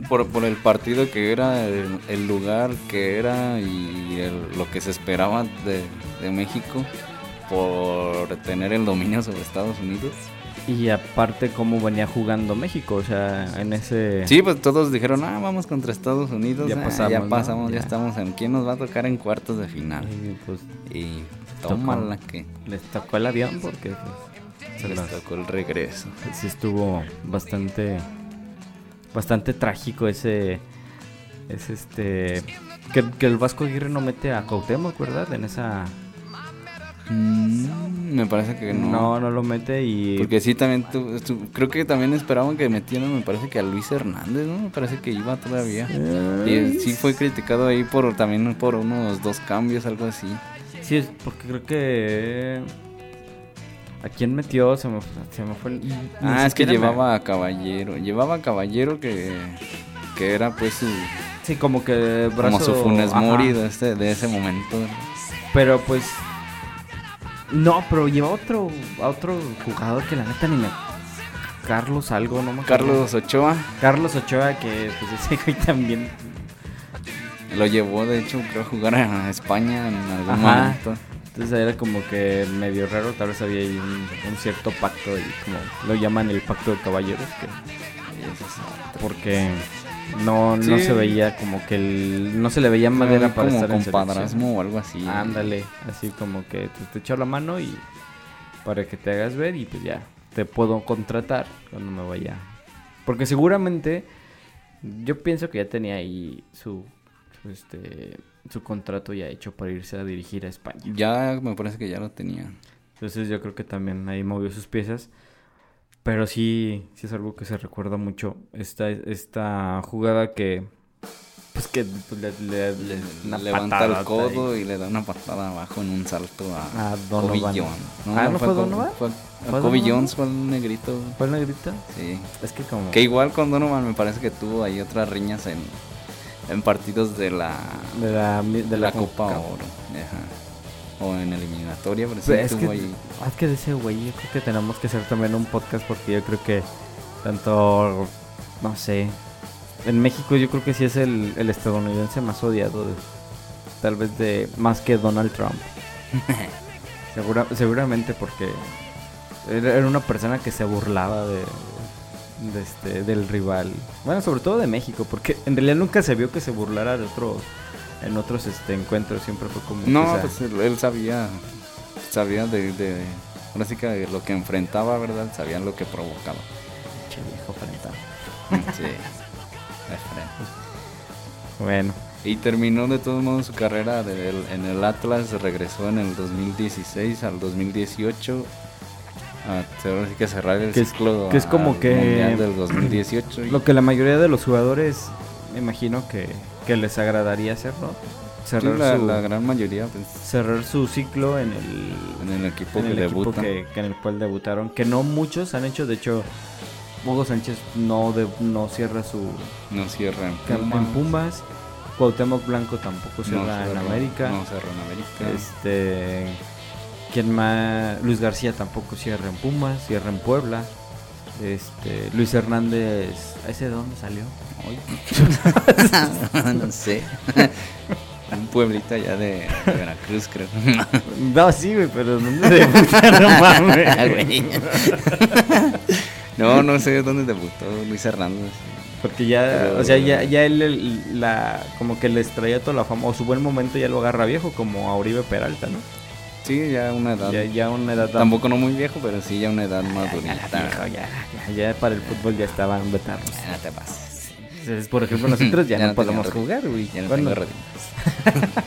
Por, por el partido que era, el, el lugar que era y el- lo que se esperaba de, de México por tener el dominio sobre Estados Unidos. Y aparte cómo venía jugando México, o sea, en ese... Sí, pues todos dijeron, ah, vamos contra Estados Unidos. Ya ah, pasamos, ya ¿no? pasamos, ya. Ya. estamos en quién nos va a tocar en cuartos de final. Y, pues Y Tocó. tómala que les tocó el avión porque pues, se les las- tocó el regreso. sí estuvo bastante bastante trágico ese es este que, que el Vasco Aguirre no mete a Cuauhtémoc, ¿verdad? En esa Mm, me parece que no. no no, lo mete y Porque sí, también tu- creo que también esperaban que metieran, me parece que a Luis Hernández, ¿no? Me parece que iba todavía. Y sí fue criticado ahí por también por unos dos cambios, algo así. Sí, es porque creo que ¿A quién metió? Se me, se me fue el... ni Ah, es que me- llevaba a Caballero. Llevaba a Caballero que, que era pues su, Sí, como que brazo... como su Funes. Mori de, este, de ese momento. Pero pues. No, pero lleva otro, a otro jugador que la neta ni me. Carlos algo, no me acuerdo. Carlos Ochoa Carlos Ochoa, que pues (laughs) ese güey también. lo llevó, de hecho, creo a jugar a España en algún Ajá. momento. Entonces era como que medio raro, tal vez había ahí un, un cierto pacto y como lo llaman el pacto de caballeros, que porque no, no se veía como que el, no se le veía madera para como estar en compadrazmo o algo así. Ándale, así como que te, te echo la mano y para que te hagas ver y pues ya te puedo contratar cuando me vaya. Porque seguramente yo pienso que ya tenía ahí su, su, este su contrato ya hecho para irse a dirigir a España. Ya me parece que ya lo tenía. Entonces yo creo que también ahí movió sus piezas. Pero sí, sí es algo que se recuerda mucho. Esta, esta jugada que, Pues que pues, le, le- Le, una levanta patada el codo ahí. y le da una patada abajo en un salto a A Donovan. Kobe Jones. Ah, ¿no fue Donovan? Fue, ¿Fue a Kobe Donovan? Jones fue el negrito. ¿Fue el negrito? Sí. Es que como... Que igual con Donovan me parece que tuvo ahí otras riñas en, en partidos de la, De la, de de la, la Copa Copa. Oro. Ajá. O en eliminatoria, pero sí Pues es, tuvo que, ahí. ah, es que de ese güey yo creo que tenemos que hacer también un podcast porque yo creo que tanto, no sé, en México yo creo que sí es el, el estadounidense más odiado, de- tal vez de más que Donald Trump. (laughs) Segura- seguramente porque era, era una persona que se burlaba de, de este, del rival. Bueno, sobre todo de México, porque en realidad nunca se vio que se burlara de otros en otros este encuentros siempre fue como No, pues él, él sabía, sabía de, de, ahora sí que de lo que enfrentaba, ¿verdad? Sabía lo que provocaba. Che, viejo frentado. Sí, (laughs) de frente. Bueno, Y terminó de todos modos su carrera en el Atlas, regresó en el 2016 al 2018. A, ahora sí que cerrar el Que es- que es como que- Mundial del 2018. y- lo que la mayoría de los jugadores me imagino que, que les agradaría hacer, ¿no? sí, Cerrar, la, su, la gran mayoría pues, cerrar su ciclo en el, en el equipo en que equipo que, que en el cual debutaron, que no muchos han hecho, de hecho, Hugo Sánchez no, de- no cierra su No cierra en Pumas, Cuauhtémoc Blanco tampoco no cierra en América, No cerró en América. este, ¿quién más? Luis García tampoco cierra en Pumas, cierra en Puebla, este, Luis Hernández, ¿ese de dónde salió? (laughs) no sé. (laughs) Un pueblito allá de, de Veracruz, creo. (laughs) No, sí, güey, pero ¿dónde debuta? no mames. no, no sé dónde debutó Luis Hernández. Porque ya, Pero- o sea, ya, ya él, el- la, como que les traía toda la fama, o su buen momento ya lo agarra viejo, como a Oribe Peralta, ¿no? Sí, ya una edad. Ya, ya una edad Tampoco no muy viejo, pero sí ya una edad Ya, madurita. viejo, ya, ya, ya para el fútbol ya estaban vetarnos. Ya no te pases. Entonces, por ejemplo, nosotros ya, (laughs) Ya no, podemos jugar, güey. Ya no Bueno, tengo rodillas. (laughs)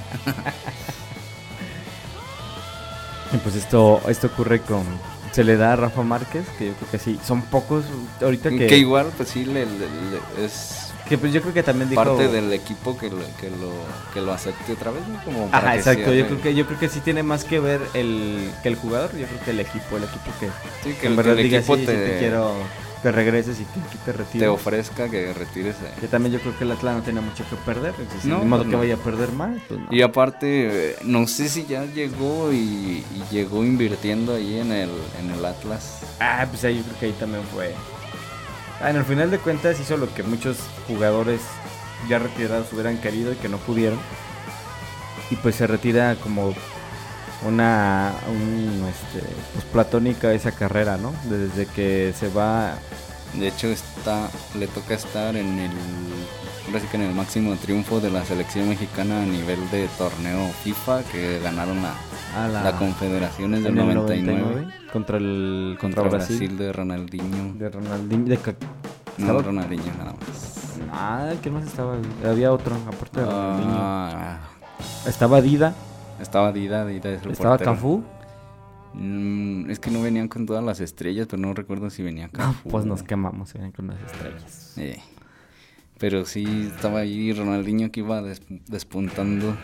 y pues esto, esto ocurre con... Se le da a Rafa Márquez, que yo creo que sí. Son pocos ahorita que... Que, igual, pues sí, le, le- le- es que pues yo creo que también dijo... parte del equipo que lo, que lo, que lo acepte otra vez, ¿no? Como para Ajá, exacto. Yo creo que yo creo que sí tiene más que ver el que el jugador. Yo creo que el equipo, el equipo que, Sí, que en el, verdad que el diga equipo sí, sí te, te quiero que regreses y que te te retires. ofrezca que retires. eh. Que también yo creo que el Atlanta no tiene mucho que perder. Entonces, No, ni modo que vaya a perder más. Pues no. Y aparte, eh, no sé si ya llegó y, y llegó invirtiendo ahí en el, en el Atlas. Ah, pues ahí yo creo que ahí también fue. Ah, en el final de cuentas hizo lo que muchos jugadores ya retirados hubieran querido y que no pudieron. Y pues se retira como una un, este, pues platónica esa carrera, ¿no? Desde que se va De hecho, está, le toca estar en el, en el máximo triunfo de la selección mexicana a nivel de torneo FIFA que ganaron la, a la, la Confederaciones del en el 99, 99 contra el contra, contra, Brasil. Brasil, de Ronaldinho. de Ronaldinho de no, Ronaldinho nada más. Ah, ¿quién más estaba? Había otro aparte de Ronaldinho. Ah, Estaba Dida, estaba Dida, Dida es el estaba portero. Cafú. Mm, es que no venían con todas las estrellas, pero no recuerdo si venía Cafú. pues nos quemamos eh, con las estrellas. Eh, Pero sí estaba ahí Ronaldinho que iba des- despuntando.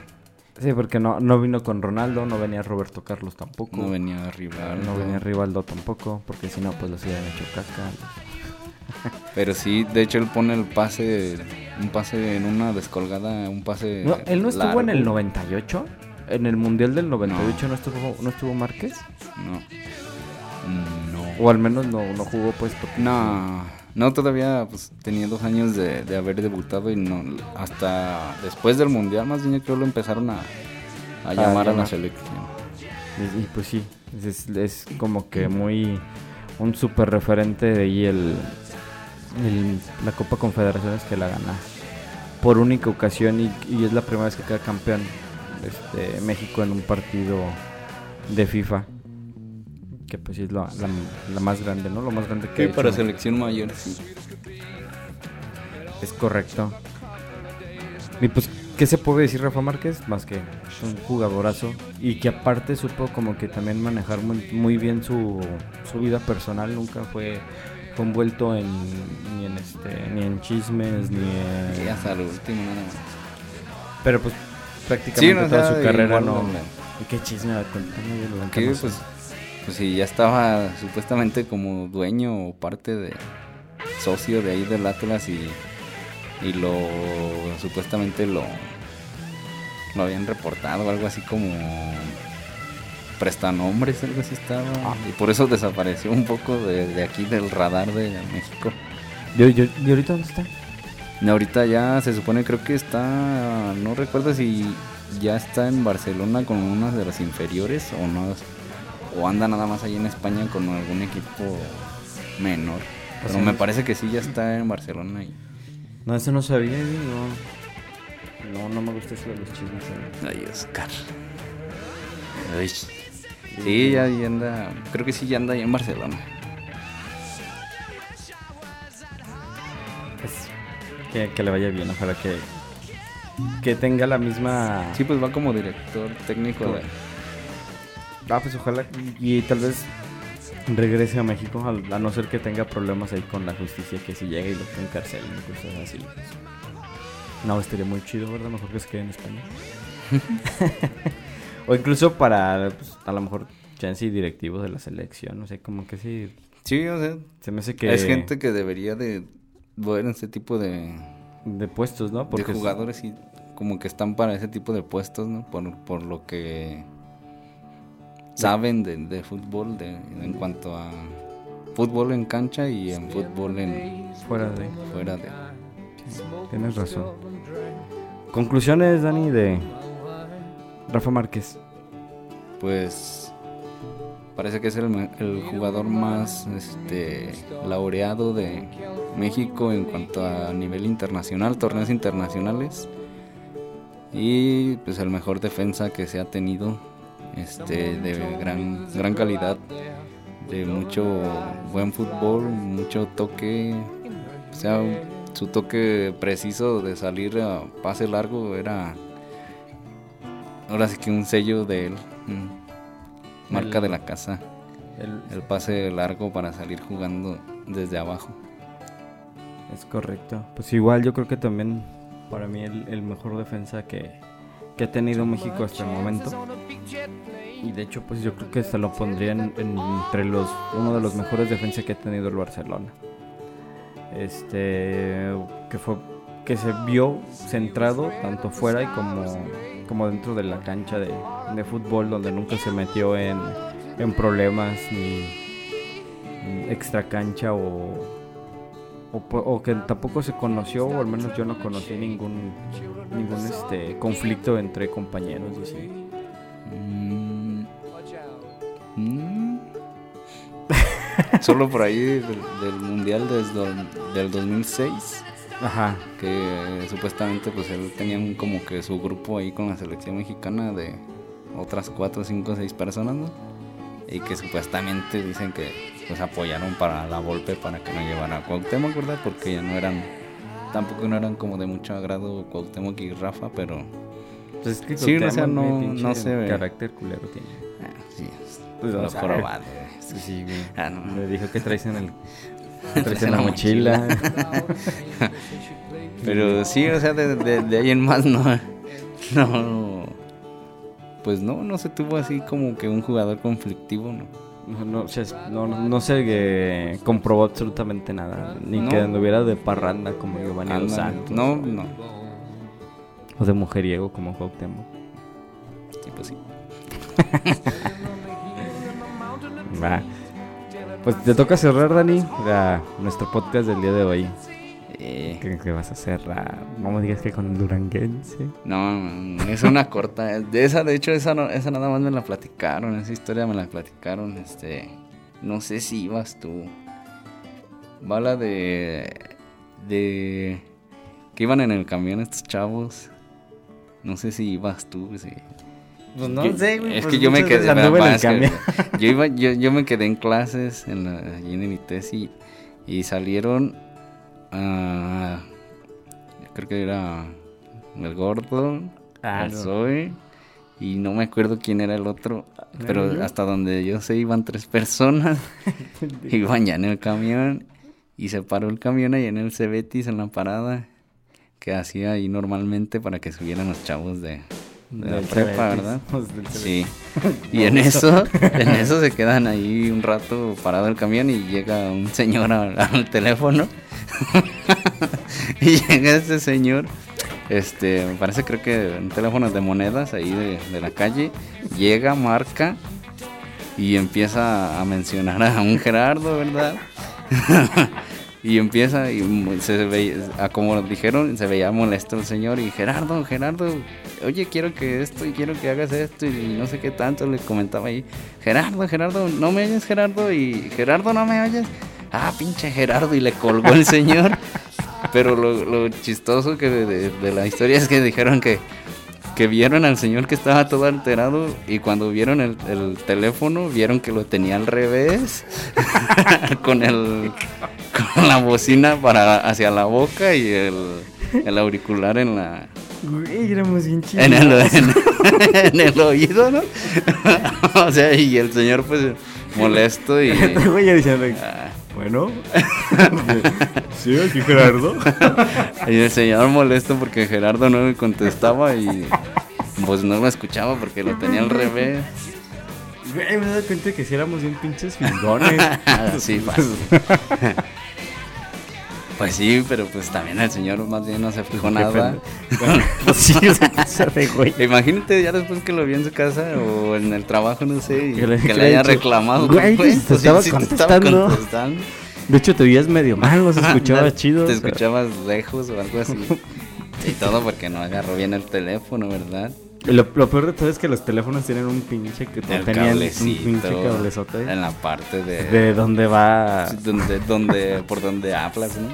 Sí, porque no, no vino con Ronaldo, no venía Roberto Carlos tampoco. No venía arriba. no venía Rivaldo tampoco, porque si no, pues los hubieran hecho caca. (laughs) Pero sí, de hecho él pone el pase, un pase en una descolgada, un pase. No, él no estuvo en el largo. 98. En el Mundial del 98 no, estuvo, no estuvo Márquez. No. No. O al menos no, no jugó, pues. Porque No, no todavía pues, tenía dos años de, de haber debutado y no hasta después del mundial más bien yo creo lo empezaron a, a llamar a la selección. Y, y pues sí, es, es como que muy. Un súper referente de ahí el, el- la Copa Confederaciones que la gana por única ocasión y, y es la primera vez que queda campeón este, México en un partido de FIFA. Que pues sí es la, la- la más grande, ¿no? Lo más grande que Sí, para selección mayor sí. Es correcto. Y pues, ¿qué se puede decir Rafa Márquez? Más que es un jugadorazo. Y que aparte supo como que también manejar muy, muy bien su, su vida personal. Nunca fue, tampoco envuelto en ni en este ni en chismes ni en Y hasta lo último nada más. pero pues prácticamente no, o toda sea, su carrera igual, no no, ¿Y qué chisme yo lo Que pues, pues sí, ya estaba supuestamente como dueño o parte de socio de ahí del Atlas y, y lo supuestamente lo, lo habían reportado, algo así como prestanombres, algo así estaba. Ah. Y por eso desapareció un poco de, de aquí del radar de México. yo, ¿Y ahorita dónde está? Y ahorita ya se supone, creo que está, no recuerdo si ya está en Barcelona con unas de las inferiores o no, o anda nada más ahí en España con algún equipo menor. Pero me parece que sí ya está en Barcelona. Y... No, eso no sabía, no. No, no me gusta eso de los chismes. ¿eh? Ay, Oscar. Ay. Sí, ya, ya anda, creo que sí ya anda ahí en Barcelona. Pues, que, que le vaya bien, ojalá que, que tenga la misma... Sí, pues va como director técnico de... Ah, pues ojalá y, y tal vez regrese a México, a, no ser que tenga problemas ahí con la justicia, que si llega y lo encarcelen y cosas así. pues. No, estaría muy chido, ¿verdad? Mejor que se quede en España. (laughs) o incluso para, pues, a lo mejor, chance y directivos de la selección, no sé, como que sí, Sí, o sea, se me hace que... es gente que debería de ver este tipo de, De puestos, ¿no? de es- jugadores y como que están para ese tipo de puestos, ¿no? Por, por lo que saben de, de fútbol, de, en cuanto a fútbol en cancha y en fútbol en Fuera de... fuera de. Tienes razón. Conclusiones, Dani, de Rafa Márquez. Pues parece que es el, me- el jugador más este, laureado de México en cuanto a nivel internacional, torneos internacionales. Y pues el mejor defensa que se ha tenido, este, de gran, gran calidad, de mucho buen fútbol, mucho toque, o sea, su toque preciso de salir a pase largo era ahora sí que un sello de él, mm, marca El- de la casa, El- el pase largo para salir jugando desde abajo. Es correcto. Pues igual yo creo que también para mí el, el mejor defensa que, que ha tenido México hasta el momento. Y de hecho pues yo creo que se lo pondría en- en- entre los uno de los mejores defensas que ha tenido el Barcelona. Este que fue que se vio centrado tanto fuera y como, como dentro de la cancha de, de fútbol donde nunca se metió en, en problemas ni ni extra cancha o, o, que tampoco se conoció, o al menos yo no conocí ningún ningún este conflicto entre compañeros y así. Mm. Mm. (laughs) Solo por ahí del, del mundial desde del 2006 Ajá. que supuestamente pues él tenía un- como que su grupo ahí con la selección mexicana de otras 4, 5, 6 personas, ¿no? Y que supuestamente dicen que pues apoyaron para la Volpe para que no llevara a Cuauhtémoc, ¿verdad? Porque ya no eran, tampoco no eran como de mucho agrado Cuauhtémoc y Rafa, pero Pues es que Sí, o sea, no- se ve. carácter culero tiene. ah, sí, Pues, lo o sea, jorobado, (laughs) Sí, sí, güey. Ah, no. Le dijo que traes en el (laughs) Traes traes en la mochila. (laughs) Pero sí, o sea, de, de- de ahí en más no, no, pues no, no se tuvo así como que un jugador conflictivo, ¿no? No, no, no, no se eh, comprobó absolutamente nada. Ni No. que anduviera de parranda como Giovanni Dos. Santos. No, no, O de mujeriego como Cuauhtémoc. sí, pues sí. (laughs) Va. Pues te toca cerrar, Dani, la- nuestro podcast del día de hoy. ¿Qué, qué vas a cerrar? No me digas que con el Duranguense. no, es una corta. De esa, de hecho, esa, no- esa nada más me la platicaron, esa historia me la platicaron, este, no sé si ibas tú. Va la de, de, que iban en el camión estos chavos. No sé si ibas tú, sí. Pues no Yo- sé, güey. Es pues que yo me quedé. en el yo, iba, yo, yo me quedé en clases en la, allí en el ITES y, y salieron. Ah, creo que era el gordo, Ah, el no. Zoe, y no me acuerdo quién era el otro. Pero hasta donde yo sé iban tres personas. (laughs) (laughs) iban ya en el camión. Y se paró el camión ahí en el Cebetis, en la parada, que hacía ahí normalmente para que subieran los chavos de, de la prepa, ¿verdad? Sí. (laughs) Y en eso, en (laughs) eso se quedan ahí un rato parado el camión y llega un señor al, al teléfono. (laughs) y llega ese señor, este, me parece creo que un teléfono de monedas ahí de, de la calle, llega, marca y empieza a mencionar a un Gerardo, ¿verdad? y empieza y se veía, como dijeron, se veía molesto el señor y Gerardo, Gerardo, oye, quiero que esto y quiero que hagas esto y no sé qué tanto le comentaba ahí. Gerardo, Gerardo, ¿no me oyes Gerardo? Y Gerardo, ¿no me oyes? Ah, pinche Gerardo y le colgó el señor. (laughs) Pero lo, lo chistoso que de, de- de la historia es que dijeron que, que vieron al señor que estaba todo alterado y cuando vieron el, el teléfono vieron que lo tenía al revés (laughs) con el con la bocina para hacia la boca y el, el auricular en la Güey, éramos bien chidos. en el, (laughs) en, en el oído, ¿no? (laughs) o sea, y el señor pues molesto y (laughs) Este güey ya diciendo, ah, bueno, sí, aquí Gerardo. Y el señor molesto porque Gerardo no le contestaba y pues no lo escuchaba porque lo tenía al revés. Güey, me he dado cuenta que si éramos bien pinches fingones. Sí, fácil. Pues sí, pero pues también el señor más bien no se fijó nada. (laughs) Pues sí, o sea, (laughs) se güey. Imagínate ya después que lo vio en su casa o en el trabajo, no sé, y Que le- que, le haya reclamado. "Güey, pues, te pues, sí, estaba sí te contestando". contestando. De hecho, te veías medio mal, los escuchabas chido. Te escuchabas lejos o algo así. (laughs) Y todo porque no agarró bien el teléfono, ¿verdad? Lo, lo peor de todo es que los teléfonos tienen un pinche que El tenían un pinche cablezote en la parte de, de dónde va. donde, donde, por donde hablas, ¿no?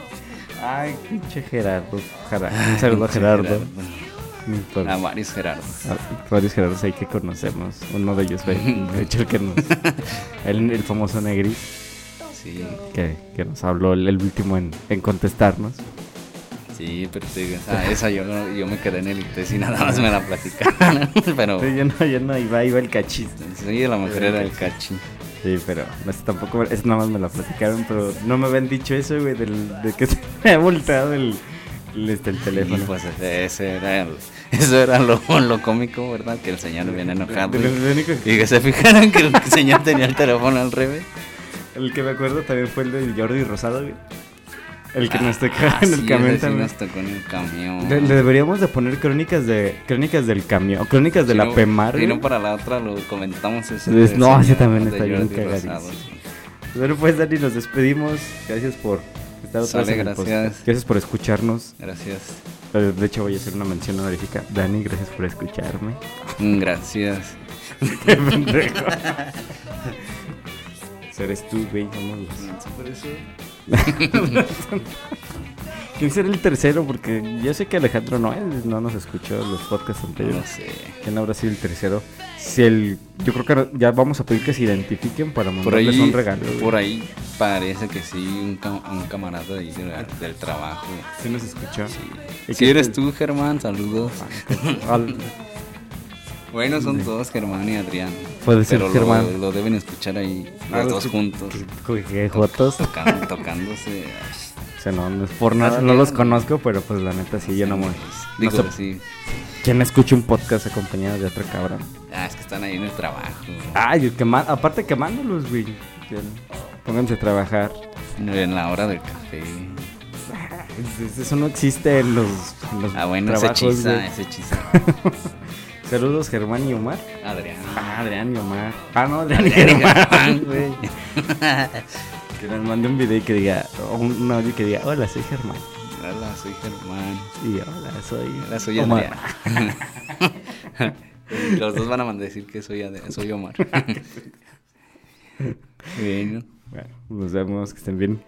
Ay, pinche Gerardo. Jara- Un saludo a Gerardo. Por- A varios Gerardo. a varios Gerardos ahí que conocemos. Uno de ellos fue, (laughs) de hecho, el que nos. El, el famoso Negri, Sí, que, que nos habló el, el último en, en contestarnos. Sí, pero te digo, ah, esa yo, yo me quedé en el ITES y nada más me la platicaron. (laughs) pero Sí, yo no, yo no iba, iba el cachis. sí, a lo mejor era el cachi. Sí, pero no sé, tampoco, es nada más me lo platicaron, pero no me habían dicho eso, güey, del, de que (laughs) se me había volteado el, el, este, el teléfono. Y pues ese era el- eso era lo, lo cómico, ¿verdad? Que el señor viene enojado. Que- Y que se fijaran que el señor tenía el teléfono al revés. el que me acuerdo también fue el de Jordi Rosado, güey. El que nos tocó Ah, (laughs) en el camión sí también. nos tocó en el camión. Le, le deberíamos de poner crónicas de crónicas del camión, crónicas de Si la no- PEMAR. Si no, para la otra lo comentamos ese. Pues, no, ese también está bien cagadísimo. Bueno, pues Dani, nos despedimos. Gracias por estar otra vez gracias. Gracias por escucharnos. Gracias. De hecho, voy a hacer una mención honorífica. Dani, gracias por escucharme. Mm, Gracias. (laughs) Qué pendejo. Seres tú, güey. somos los- (laughs) ¿Quién será el tercero? Porque yo sé que Alejandro no es, no nos escuchó los podcasts No anteriores. sé. ¿Quién habrá sido el tercero? Si el, yo creo que no- ya vamos a pedir que se identifiquen para mandarles ahí, un regalo. güey. por ahí parece que sí, un, cam- un camarada ahí del, del trabajo. Sí nos escuchó. Sí. ¿Y Si qué eres tú, Germán, saludos. Al- Bueno, son todos Germán y Adrián. Puede ser pero Germán. Lo, lo deben escuchar ahí Ah, los dos sí. juntos. jotos. Tocan- tocándose. O sea, no, no es por nada, no los conozco, pero pues la neta sí, yo no me... Digo, no sé- sí. ¿Quién escucha un podcast acompañado de otro cabrón? Ah, es que están ahí en el trabajo. Ay, quema- aparte quemándolos, güey. Pónganse a trabajar. En la hora del café. Es- Eso no existe en los, en los Ah, bueno, ese trabajos, hechiza, güey. ese hechiza. (laughs) Saludos, Germán y Omar. Adrián. Ah, Adrián y Omar. Ah, no, Adrián y Adrián y Germán, (laughs) güey. Que nos mande un video y que diga, o un, audio que diga, hola, soy Germán. Hola, soy Germán. Y hola, soy, Hola, soy Omar. Adrián. (laughs) Los dos van a decir que soy, Adrián, soy Omar. (laughs) bueno. Bueno, nos vemos, que estén bien.